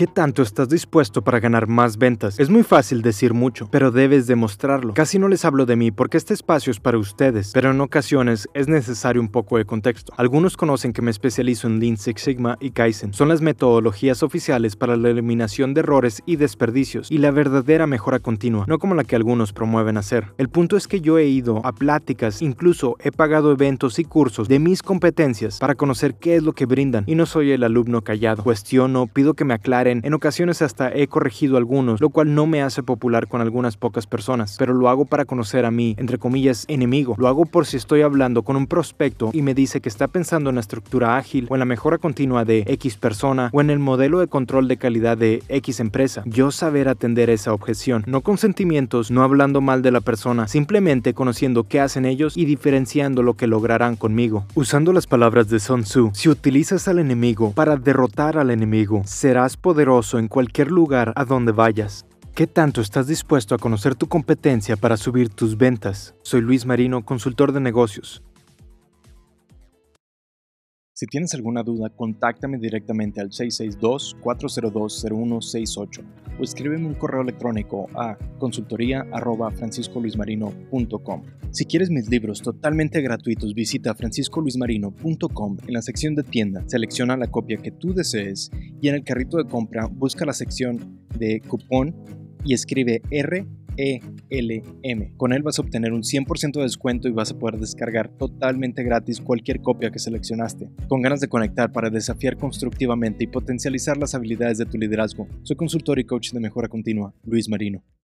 ¿Qué tanto estás dispuesto para ganar más ventas? Es muy fácil decir mucho, pero debes demostrarlo. Casi no les hablo de mí porque este espacio es para ustedes, pero en ocasiones es necesario un poco de contexto. Algunos conocen que me especializo en Lean Six Sigma y Kaizen. Son las metodologías oficiales para la eliminación de errores y desperdicios y la verdadera mejora continua, no como la que algunos promueven hacer. El punto es que yo he ido a pláticas, incluso he pagado eventos y cursos de mis competencias para conocer qué es lo que brindan y no soy el alumno callado. Cuestiono, pido que me aclaren en ocasiones hasta he corregido algunos, lo cual no me hace popular con algunas pocas personas, pero lo hago para conocer a mi, entre comillas, enemigo. Lo hago por si estoy hablando con un prospecto y me dice que está pensando en la estructura ágil o en la mejora continua de X persona o en el modelo de control de calidad de X empresa. Yo saber atender esa objeción, no con sentimientos, no hablando mal de la persona, simplemente conociendo qué hacen ellos y diferenciando lo que lograrán conmigo. Usando las palabras de Sun Tzu, si utilizas al enemigo para derrotar al enemigo, poderoso en cualquier lugar a donde vayas. ¿Qué tanto estás dispuesto a conocer tu competencia para subir tus ventas? Soy Luis Marino, consultor de negocios. Si tienes alguna duda, contáctame directamente al 662-402-0168 o escríbeme un correo electrónico a consultoría.franciscoluismarino.com. Si quieres mis libros totalmente gratuitos, visita franciscoluismarino.com en la sección de tienda, selecciona la copia que tú desees y en el carrito de compra busca la sección de cupón y escribe R ELM. Con él vas a obtener un 100% de descuento y vas a poder descargar totalmente gratis cualquier copia que seleccionaste. Con ganas de conectar para desafiar constructivamente y potencializar las habilidades de tu liderazgo, soy consultor y coach de mejora continua, Luis Marino.